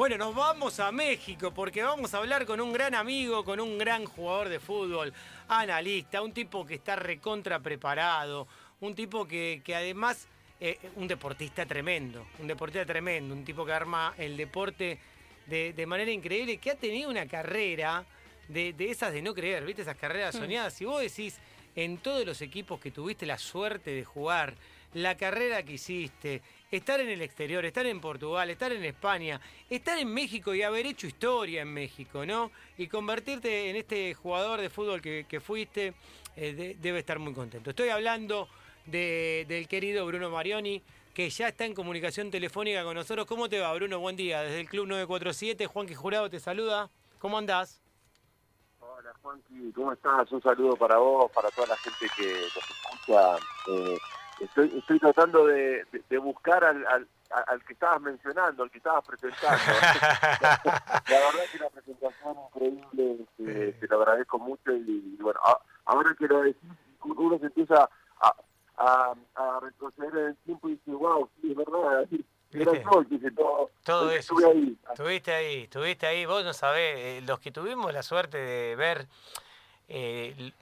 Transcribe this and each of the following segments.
Bueno, nos vamos a México porque vamos a hablar con un gran amigo, con un gran jugador de fútbol, analista, un tipo que está recontra preparado, un tipo que, además, eh, un deportista tremendo, un deportista tremendo, un tipo que arma el deporte de, manera increíble, que ha tenido una carrera de, de, esas de no creer, ¿viste? Esas carreras mm. soñadas. Si vos decís, en todos los equipos que tuviste la suerte de jugar, la carrera que hiciste, estar en el exterior, estar en Portugal, estar en España, estar en México y haber hecho historia en México, ¿no? Y convertirte en este jugador de fútbol que, fuiste, eh, debe estar muy contento. Estoy hablando del querido Bruno Marioni, que ya está en comunicación telefónica con nosotros. ¿Cómo te va, Bruno? Buen día. Desde el Club 947, Juan Jurado te saluda. ¿Cómo andás? Hola, Juanqui. ¿Cómo estás? Un saludo para vos, para toda la gente que nos escucha. Eh, estoy, estoy tratando de, buscar al, al, que estabas mencionando, al que estabas presentando. la, verdad es que la presentación increíble, este, te, lo agradezco mucho y, bueno, ahora que lo decís, uno se empieza a, a, retroceder en el tiempo y dice, wow, sí, es verdad. Era yo, dice, todo, todo eso. Estuve ahí. Estuviste ahí, estuviste ahí. Vos no sabés, eh, los que tuvimos la suerte de ver eh,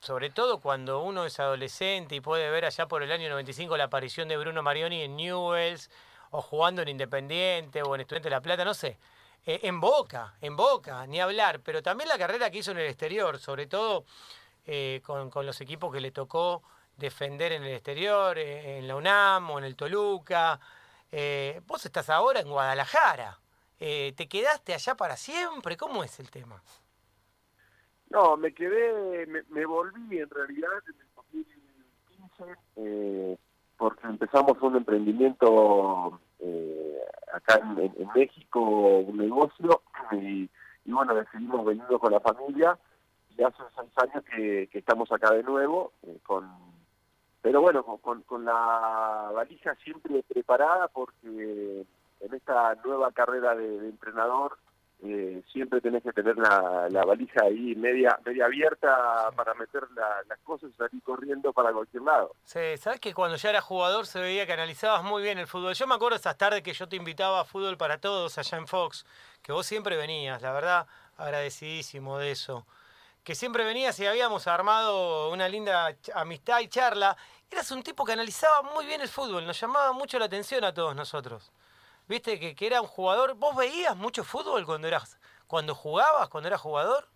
sobre todo cuando uno es adolescente y puede ver allá por el año 95 la aparición de Bruno Marioni en Newells, o jugando en Independiente, o en Estudiante de La Plata, no sé. Eh, en Boca, en Boca, ni hablar, pero también la carrera que hizo en el exterior, sobre todo eh, con, los equipos que le tocó defender en el exterior, eh, en la UNAM o en el Toluca. vos estás ahora en Guadalajara. ¿Te quedaste allá para siempre? ¿Cómo es el tema? No, me quedé, me, volví en realidad en el 2015 eh, porque empezamos un emprendimiento eh, acá en, México, un negocio, y, bueno, decidimos venirnos con la familia y hace seis años que, estamos acá de nuevo, eh, con pero bueno, con, con la valija siempre preparada porque en esta nueva carrera de entrenador eh, siempre tenés que tener la, valija ahí media media abierta para meter las cosas y salir corriendo para cualquier lado. Sí, sabes que cuando ya era jugador se veía que analizabas muy bien el fútbol. Yo me acuerdo esas tardes que yo te invitaba a fútbol para todos allá en Fox, que vos siempre venías, la verdad, agradecidísimo de eso. Que siempre venías y habíamos armado una linda amistad y charla. Eras un tipo que analizaba muy bien el fútbol, nos llamaba mucho la atención a todos nosotros viste que, que, era un jugador. ¿Vos veías mucho fútbol cuando eras, cuando jugabas, cuando eras jugador?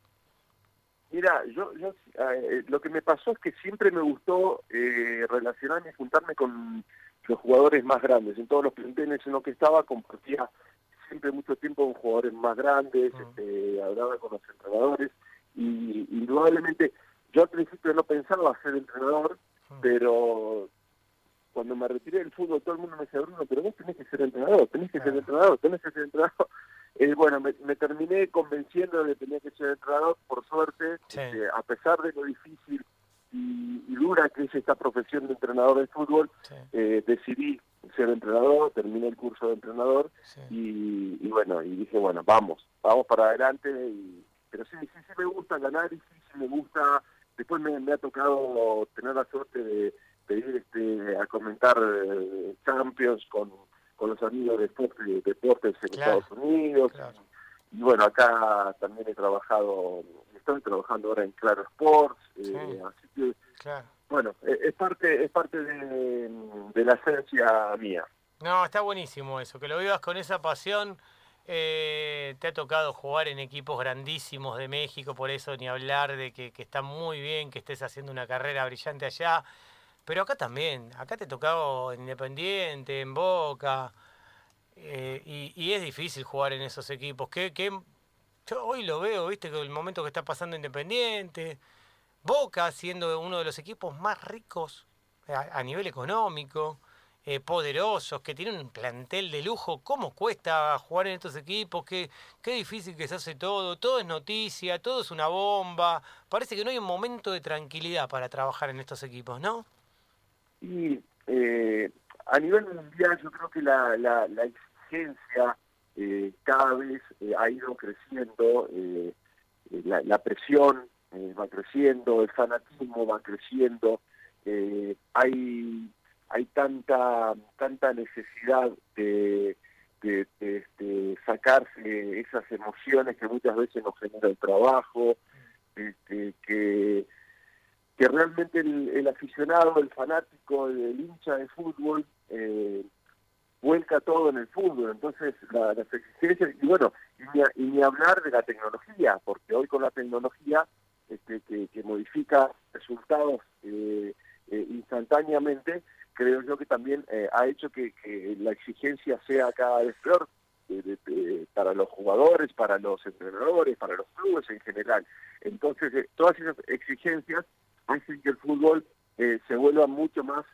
Mira, yo, yo eh, lo que me pasó es que siempre me gustó eh, relacionarme y juntarme con los jugadores más grandes. En todos los planteles en los que estaba compartía siempre mucho tiempo con jugadores más grandes, ah. este, hablaba con los entrenadores y indudablemente yo al principio no pensaba ser entrenador, ah. pero cuando me retiré del fútbol todo el mundo me decía, Bruno, pero vos tenés que ser entrenador, tenés que ser entrenador, tenés que ser entrenador. Eh, bueno, me, terminé convenciendo de que tenía que ser entrenador, por suerte, este, a pesar de lo difícil y, dura que es esta profesión de entrenador de fútbol, eh, decidí ser entrenador, terminé el curso de entrenador y, bueno, y dije, bueno, vamos, vamos para adelante. Y, pero sí, sí, sí me gusta el análisis, sí me gusta, después me ha tocado tener la suerte de pedir este, a comentar eh, Champions con, con los amigos de deportes en Estados Unidos. Y, bueno, acá también he trabajado, estoy trabajando ahora en Claro Sports, eh, así que, bueno, e, es parte, es parte de, de la esencia mía. No, está buenísimo eso, que lo vivas con esa pasión. Eh, te ha tocado jugar en equipos grandísimos de México, por eso ni hablar de que, que está muy bien que estés haciendo una carrera brillante allá. Pero acá también, acá te tocaba Independiente, en Boca, eh, y, es difícil jugar en esos equipos. Que, que, yo hoy lo veo, viste, que el momento que está pasando Independiente, Boca siendo uno de los equipos más ricos a, nivel económico, eh, poderosos, que tienen un plantel de lujo, ¿cómo cuesta jugar en estos equipos? Qué, qué difícil que se hace todo, todo es noticia, todo es una bomba, parece que no hay un momento de tranquilidad para trabajar en estos equipos, ¿no? Y eh, a nivel mundial yo creo que la, la, exigencia eh, cada vez eh, ha ido creciendo, la, presión va creciendo, el fanatismo va creciendo, hay hay tanta tanta necesidad de, de, este, sacarse esas emociones que muchas veces nos genera el trabajo, este, que, que realmente el, aficionado, el fanático, el hincha de fútbol, eh, vuelca todo en el fútbol. Entonces, las exigencias, y bueno, y ni, hablar de la tecnología, porque hoy con la tecnología este, que, modifica resultados eh, eh, instantáneamente, creo yo que también eh, ha hecho que, la exigencia sea cada vez peor para los jugadores, para los entrenadores, para los clubes en general. Entonces, eh, todas esas exigencias hacen que el fútbol eh, se vuelva mucho más,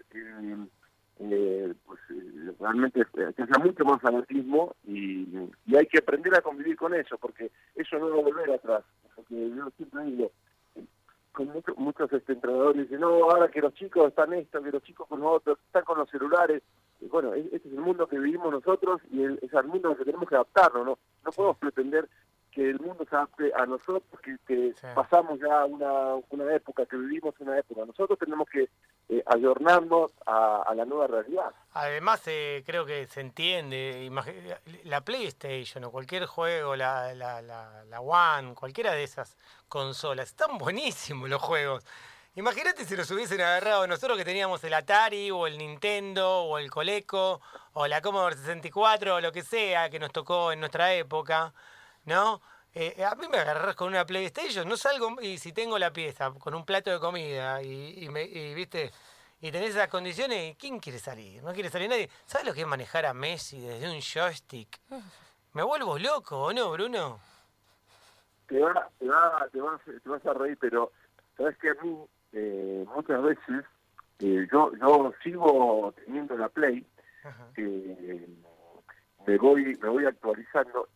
pues, realmente, que sea mucho más fanatismo y, y hay que aprender a convivir con eso, porque eso no va a volver atrás. Porque yo siempre digo, muchos, muchos este, entrenadores dicen, no, ahora que los chicos están esto, que los chicos con nosotros, están con los celulares. Y bueno, este es el mundo que vivimos nosotros y es el mundo al que tenemos que adaptarnos, ¿no? No podemos pretender que el mundo se adapte a nosotros, que, pasamos ya una, una época, que vivimos una época. Nosotros tenemos que eh, ayornarnos a, la nueva realidad. Además, eh, creo que se entiende, la PlayStation o cualquier juego, la, la, la, la One, cualquiera de esas consolas, están buenísimos los juegos. Imagínate si nos hubiesen agarrado nosotros que teníamos el Atari o el Nintendo o el Coleco o la Commodore 64 o lo que sea que nos tocó en nuestra época. ¿No? Eh, a mí me agarras con una PlayStation, no salgo y si tengo la pieza con un plato de comida y, me, viste y tenés esas condiciones, ¿quién quiere salir? No quiere salir nadie. ¿Sabes lo que es manejar a Messi desde un joystick? Me vuelvo loco, ¿o no, Bruno? Te, va, te, va, te, vas, te vas a reír, pero sabes que a mí eh, muchas veces eh, yo, yo sigo teniendo la Play, me voy me voy actualizando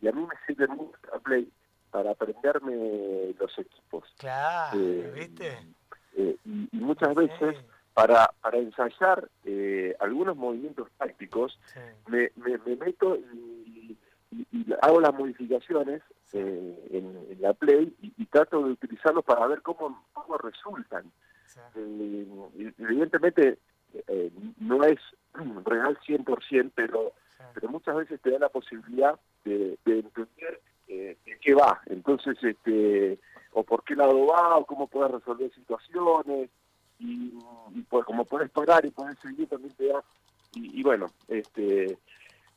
y, a mí me sirve mucho la Play para aprenderme los equipos. Claro, eh, ¿viste? Eh, y, muchas veces para, para ensayar eh, algunos movimientos tácticos me, me, meto y, hago las modificaciones en, la Play y, trato de utilizarlos para ver cómo, cómo resultan. evidentemente no es real 100%, pero pero muchas veces te da la posibilidad de, entender eh, en qué va, entonces, este, o por qué lado va, o cómo puedes resolver situaciones, y, pues como puedes parar y puedes seguir también te da, y, bueno, este,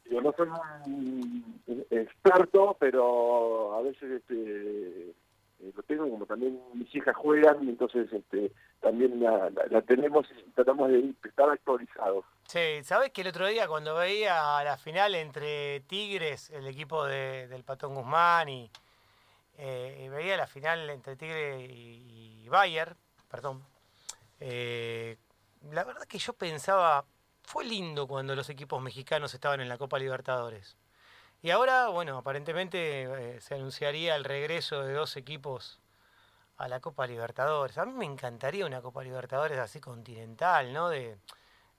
yo no soy un experto, pero a veces este, eh, lo tengo, como también mis hijas juegan, y entonces este, también la, tenemos y tratamos de estar actualizados. Sí, ¿sabes que el otro día cuando veía la final entre Tigres, el equipo de, del Patón Guzmán, y, eh, veía la final entre Tigres y, Bayer, perdón, eh, la verdad que yo pensaba, fue lindo cuando los equipos mexicanos estaban en la Copa Libertadores. Y ahora, bueno, aparentemente eh, se anunciaría el regreso de dos equipos a la Copa Libertadores. A mí me encantaría una Copa Libertadores así continental, ¿no? De,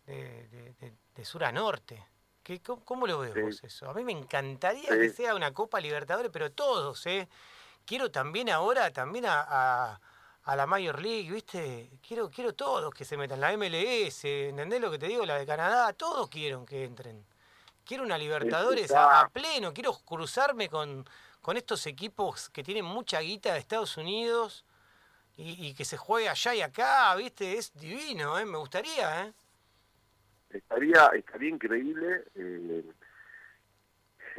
de, sur a norte. ¿Qué, cómo, lo ves vos eso? A mí me encantaría que sea una Copa Libertadores, pero todos, ¿eh? Quiero también ahora, también a, a, la Major League, ¿viste? Quiero, quiero todos que se metan, la MLS, ¿entendés lo que te digo? La de Canadá, todos quieren que entren. Quiero una Libertadores a, pleno, quiero cruzarme con, con estos equipos que tienen mucha guita de Estados Unidos y, que se juegue allá y acá, ¿viste? Es divino, ¿eh? Me gustaría, ¿eh? Estaría, estaría increíble. Eh,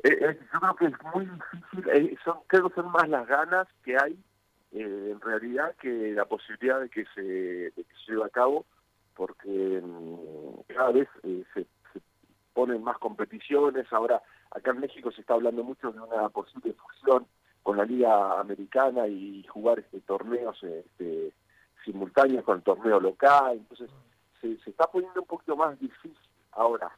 eh, yo creo que es muy difícil, son, creo que son más las ganas que hay en realidad que la posibilidad de que se, de que se lleve a cabo, porque mm, cada vez se ponen más competiciones. Ahora, acá en México se está hablando mucho de una posible fusión con la Liga Americana y jugar este, torneos este, simultáneos con el torneo local. Entonces, se, se, está poniendo un poquito más difícil. Ahora,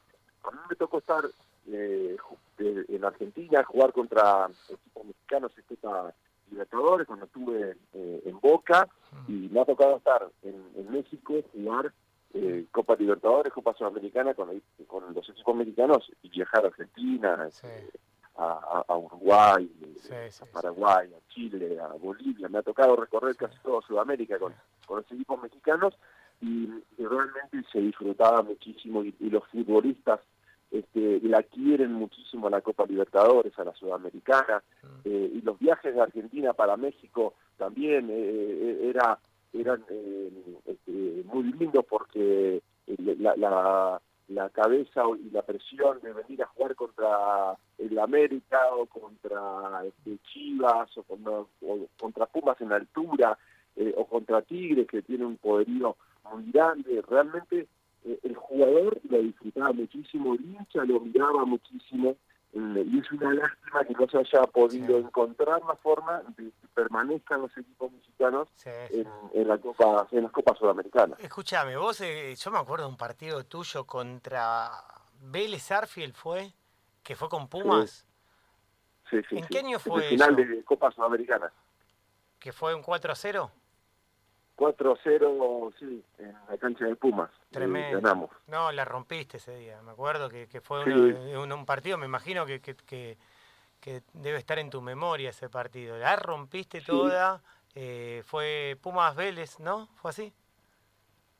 a mí me tocó estar eh, en Argentina, jugar contra equipos mexicanos en Copa Libertadores, cuando estuve eh, en Boca, y me ha tocado estar en, en México, jugar eh, Copa Libertadores, Copa Sudamericana con, con los equipos mexicanos y viajar a Argentina, eh, a, Uruguay, a Paraguay, a Chile, a Bolivia. Me ha tocado recorrer casi toda Sudamérica con, con los equipos mexicanos y, realmente se disfrutaba muchísimo y, los futbolistas este, la quieren muchísimo a la Copa Libertadores, a la Sudamericana, mm. eh, y los viajes de Argentina para México también eh, eh, era, eran este, muy lindos porque la, la, la, cabeza y la presión de venir a jugar contra el América o contra este, Chivas o contra, Pumas en altura o contra Tigres que tiene un poderío muy grande, realmente eh, el jugador lo disfrutaba muchísimo, el hincha lo miraba muchísimo, eh, y es una lástima que no se haya podido encontrar la forma de que permanezcan los equipos mexicanos En, la Copa, en las Copas Sudamericanas. Escúchame, vos, eh, yo me acuerdo de un partido tuyo contra Vélez Arfield, ¿fue? Que fue con Pumas. Sí, sí, ¿En qué año fue el final de Copa Sudamericana. ¿Que fue un 4 0? 4-0, sí, en la cancha de Pumas. Tremendo. Ganamos. No, la rompiste ese día. Me acuerdo que, fue un, partido, me imagino que, que, debe estar en tu memoria ese partido. La rompiste toda. Eh, fue Pumas Vélez, ¿no? ¿Fue así?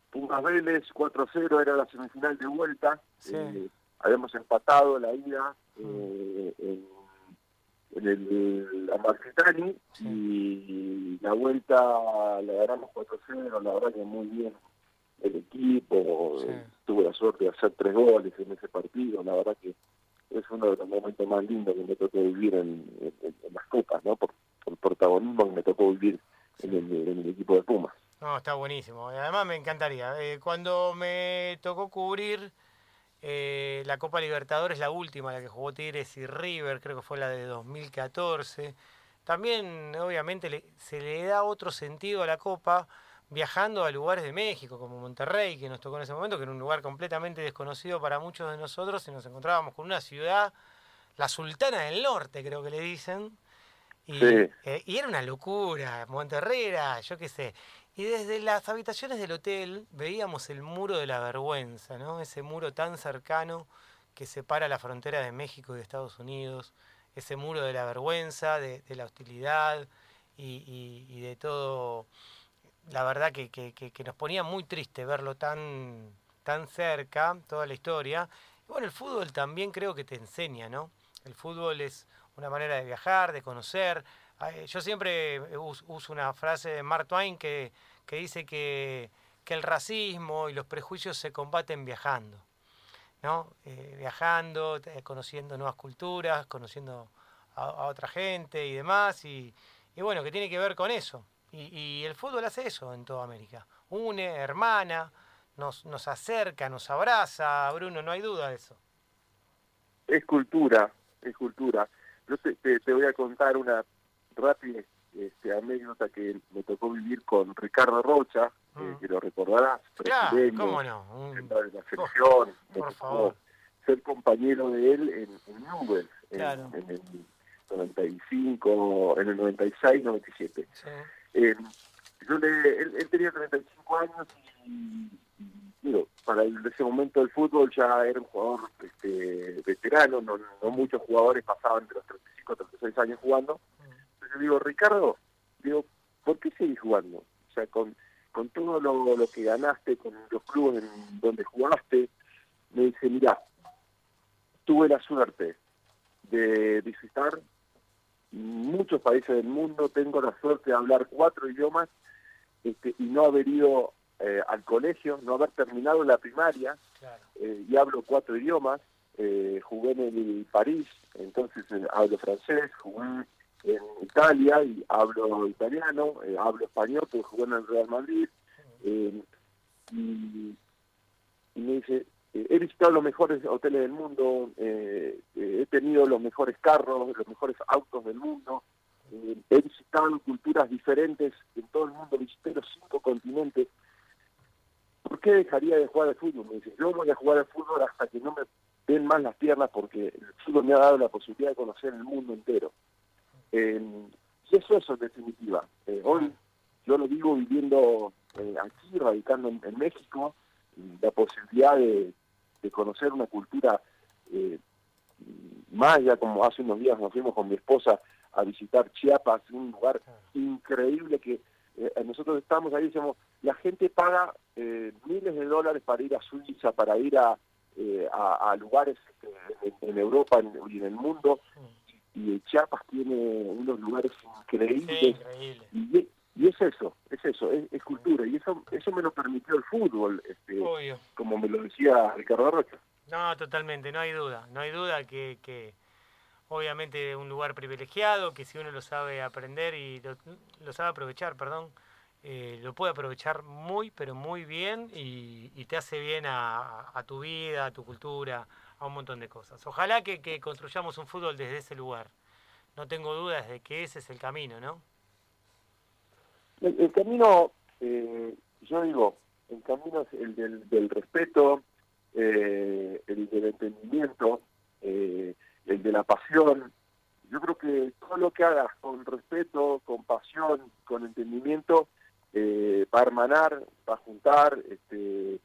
Pumas Vélez, 4-0, era la semifinal de vuelta. Eh, habíamos empatado la ida mm. eh, en el Amalfitani y la vuelta la ganamos 4-0, la verdad que muy bien el equipo, tuve la suerte de hacer tres goles en ese partido, la verdad que es uno de los momentos más lindos que me tocó vivir en, las copas, ¿no? Por, el protagonismo que me tocó vivir en el, equipo de Pumas. No, está buenísimo. Además me encantaría. Eh, cuando me tocó cubrir eh, la Copa Libertadores, la última, la que jugó Tigres y River, creo que fue la de 2014. También, obviamente, se le da otro sentido a la Copa viajando a lugares de México, como Monterrey, que nos tocó en ese momento, que era un lugar completamente desconocido para muchos de nosotros, y nos encontrábamos con una ciudad, la Sultana del Norte, creo que le dicen. Y, eh, y era una locura, Monterrey era, yo qué sé, y desde las habitaciones del hotel veíamos el muro de la vergüenza, ¿no? Ese muro tan cercano que separa la frontera de México y de Estados Unidos, ese muro de la vergüenza, de, la hostilidad y, de todo. La verdad que, nos ponía muy triste verlo tan, tan cerca, toda la historia. Y bueno, el fútbol también creo que te enseña, ¿no? El fútbol es una manera de viajar, de conocer, yo siempre uso una frase de Mark Twain que, dice que, el racismo y los prejuicios se combaten viajando. ¿no? Eh, viajando, eh, conociendo nuevas culturas, conociendo a, otra gente y demás. Y, bueno, que tiene que ver con eso. Y, el fútbol hace eso en toda América. Une, hermana, nos, nos acerca, nos abraza. Bruno, no hay duda de eso. Es cultura, es cultura. Yo te voy a contar una rápida este, anécdota que me tocó vivir con Ricardo Rocha, eh, mm. que lo recordarás, presidente no? de la selección, ser compañero de él en, en Newell, en, el 95, en el 96, 97. Eh, yo le, él, tenía 35 años y, digo, para ese momento del fútbol ya era un jugador este, veterano, no, no muchos jugadores pasaban de los 35 36 años jugando yo digo, Ricardo, digo, ¿por qué seguís jugando? O sea, con, con todo lo, lo que ganaste, con los clubes en donde jugaste, me dice, mira, tuve la suerte de visitar muchos países del mundo, tengo la suerte de hablar cuatro idiomas este, y no haber ido eh, al colegio, no haber terminado la primaria eh, y hablo cuatro idiomas. Eh, jugué en el París, entonces hablo francés, jugué en Italia y hablo italiano, eh, hablo español porque jugué en el Real Madrid. Eh, y, me dice, eh, he visitado los mejores hoteles del mundo, he tenido los mejores carros, los mejores autos del mundo, he visitado culturas diferentes en todo el mundo, visité los cinco continentes. ¿Por qué dejaría de jugar al fútbol? Me dice, yo voy a jugar al fútbol hasta que no me den más las piernas porque el fútbol me ha dado la posibilidad de conocer el mundo entero. Eh, y eso es en definitiva. Eh, hoy yo lo digo viviendo eh, aquí, radicando en, México, la posibilidad de, conocer una cultura eh, maya, como hace unos días nos fuimos con mi esposa a visitar Chiapas, un lugar increíble que nosotros estamos ahí, decimos, la gente paga miles de dólares para ir a Suiza, para ir a, eh, a, lugares este, en, Europa y en el mundo. Y, Chiapas tiene unos lugares increíbles. Y, es eso, es eso, es, cultura. Y eso eso me lo permitió el fútbol, este, como me lo decía Ricardo Rocha. No, totalmente, no hay duda. No hay duda que, que obviamente un lugar privilegiado, que si uno lo sabe aprender y lo, sabe aprovechar, perdón, eh, lo puede aprovechar muy, pero muy bien y, te hace bien a, tu vida, a tu cultura, un montón de cosas. Ojalá que, construyamos un fútbol desde ese lugar. No tengo dudas de que ese es el camino, ¿no? El, camino, eh, yo digo, el camino es el del, respeto, eh, el del entendimiento, el de la pasión. Yo creo que todo lo que hagas con respeto, con pasión, con entendimiento, eh, va a hermanar, va a juntar, este,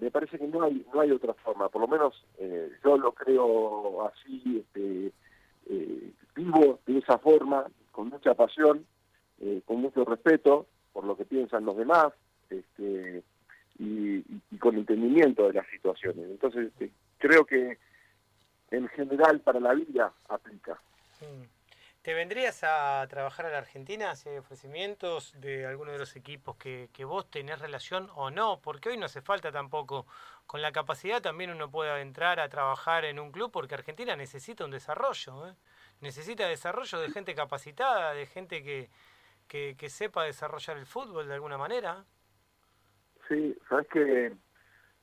me parece que no hay no hay otra forma, por lo menos eh, yo lo creo así, este, eh, vivo de esa forma, con mucha pasión, eh, con mucho respeto por lo que piensan los demás, este, y, con entendimiento de las situaciones. Entonces, este, creo que en general para la vida aplica. Mm. ¿Te vendrías a trabajar a la Argentina? si hay ofrecimientos de alguno de los equipos que, vos tenés relación o no? Porque hoy no hace falta tampoco. Con la capacidad también uno puede entrar a trabajar en un club porque Argentina necesita un desarrollo. ¿eh? Necesita desarrollo de gente capacitada, de gente que, que, sepa desarrollar el fútbol de alguna manera. Sí, sabes que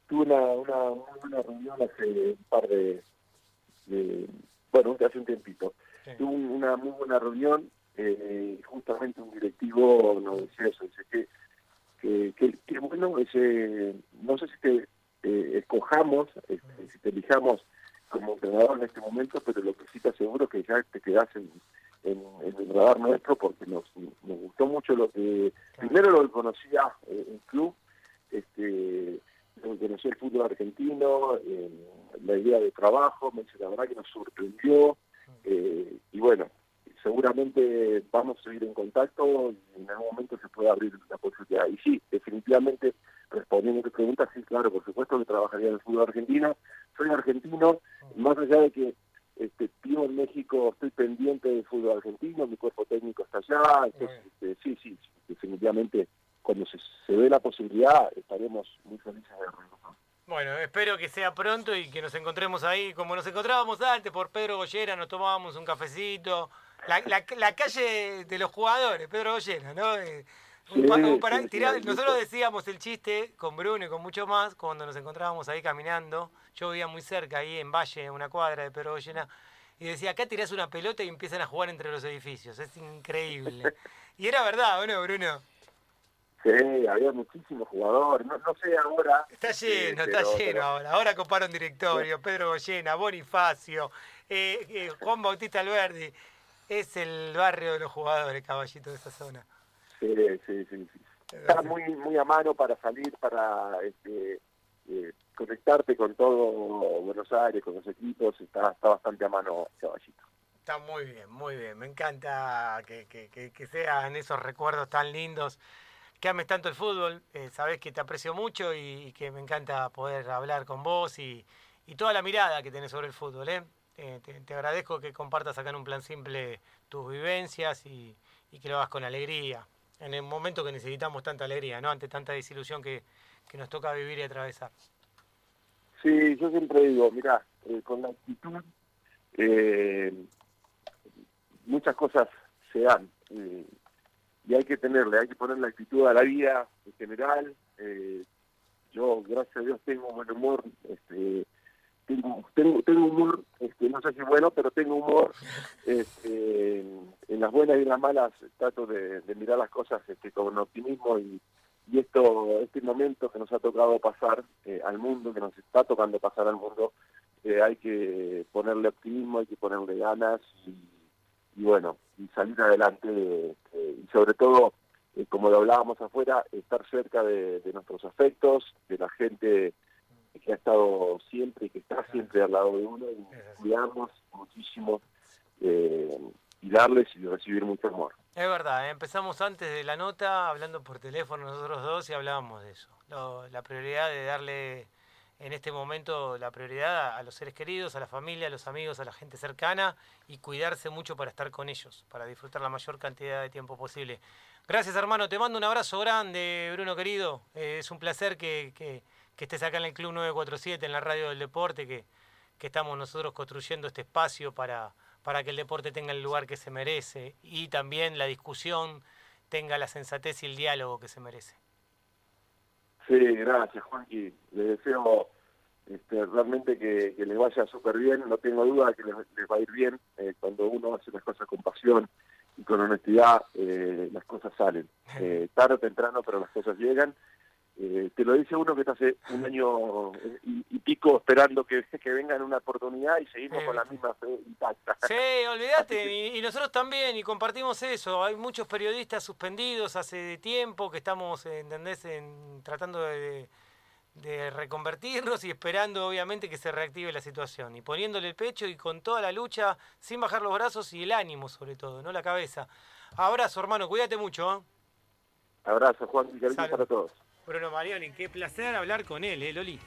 tuve una, una, reunión hace un par de, de bueno, hace un tiempito Tuve una muy buena reunión, eh, justamente un directivo nos decía eso, dice que, que, bueno, ese, no sé si te eh, escojamos, este, si te elijamos como entrenador en este momento, pero lo que sí te aseguro es que ya te quedas en, en, el radar nuestro porque nos, nos gustó mucho lo que, primero lo que conocía eh, el club, este, lo que conocía el fútbol argentino, la idea de trabajo, me dice la verdad que nos sorprendió, eh, y bueno, seguramente vamos a seguir en contacto y en algún momento se puede abrir la posibilidad. Y sí, definitivamente, respondiendo a tu pregunta, sí, claro, por supuesto que trabajaría en el fútbol argentino. Soy argentino, más allá de que este, vivo en México, estoy pendiente del fútbol argentino, mi cuerpo técnico está allá, entonces, este, sí, sí, definitivamente, cuando se, se dé la posibilidad, estaremos muy felices de regresar. Bueno, espero que sea pronto y que nos encontremos ahí como nos encontrábamos antes por Pedro Goyera, nos tomábamos un cafecito. La, la, calle de los jugadores, Pedro Goyera, ¿no? Eh, nosotros decíamos el chiste con Bruno y con mucho más cuando nos encontrábamos ahí caminando. Yo vivía muy cerca, ahí en Valle, una cuadra de Pedro Goyena. Y decía, acá tirás una pelota y empiezan a jugar entre los edificios. Es increíble. Y era verdad, ¿o no, Bruno? Sí, había muchísimos jugadores, no, sé ahora. Está lleno, está lleno ahora. Ahora comparo un directorio, Pedro Goyena, Bonifacio, eh, eh, Juan Bautista Alberdi. Es el barrio de los jugadores, caballito, de esa zona. Sí, sí, sí. Está muy, muy a mano para salir, para este, eh, conectarte con todo Buenos Aires, con los equipos. Está, está bastante a mano, caballito. Está muy bien, muy bien. Me encanta que, que, que sean esos recuerdos tan lindos que ames tanto el fútbol, eh, sabes que te aprecio mucho y, que me encanta poder hablar con vos y, toda la mirada que tenés sobre el fútbol. ¿eh? eh te, agradezco que compartas acá en un plan simple tus vivencias y, que lo hagas con alegría, en el momento que necesitamos tanta alegría, ¿no? ante tanta desilusión que, nos toca vivir y atravesar. Sí, yo siempre digo, mira, eh, con la actitud muchas cosas se dan y hay que tenerle, hay que poner la actitud a la vida en general. Eh, yo, gracias a Dios, tengo buen humor, este, tengo, tengo, humor, este, no sé si bueno, pero tengo humor. Este, en, las buenas y en las malas trato de, mirar las cosas este, con optimismo y, y esto, este momento que nos ha tocado pasar eh, al mundo, que nos está tocando pasar al mundo, eh, hay que ponerle optimismo, hay que ponerle ganas y y bueno, y salir adelante eh, y sobre todo, eh, como lo hablábamos afuera, estar cerca de, nuestros afectos, de la gente que ha estado siempre y que está siempre al lado de uno y cuidarnos muchísimo eh, y darles y recibir mucho amor. Es verdad, empezamos antes de la nota hablando por teléfono nosotros dos y hablábamos de eso, la prioridad de darle en este momento la prioridad a los seres queridos, a la familia, a los amigos, a la gente cercana y cuidarse mucho para estar con ellos, para disfrutar la mayor cantidad de tiempo posible. Gracias hermano, te mando un abrazo grande, Bruno querido. Eh, es un placer que, que, estés acá en el Club 947, en la radio del deporte, que, que estamos nosotros construyendo este espacio para, para que el deporte tenga el lugar que se merece y también la discusión tenga la sensatez y el diálogo que se merece. Sí, gracias Juanqui. Les deseo este, realmente que, les vaya súper bien. No tengo duda que les, va a ir bien. Eh, cuando uno hace las cosas con pasión y con honestidad, eh, las cosas salen. Eh, tarde o temprano, pero las cosas llegan. Eh, te lo dice uno que está hace un año eh, y, pico esperando que, que venga una oportunidad y seguimos con la misma fe intacta. Sí, olvídate, y, nosotros también, y compartimos eso. Hay muchos periodistas suspendidos hace tiempo que estamos, ¿entendés?, en, tratando de, de reconvertirnos y esperando, obviamente, que se reactive la situación. Y poniéndole el pecho y con toda la lucha, sin bajar los brazos y el ánimo, sobre todo, no la cabeza. Abrazo, hermano, cuídate mucho. ¿eh? Abrazo, Juan, y para todos. Bruno Marioni, qué placer hablar con él, ¿eh, Loli?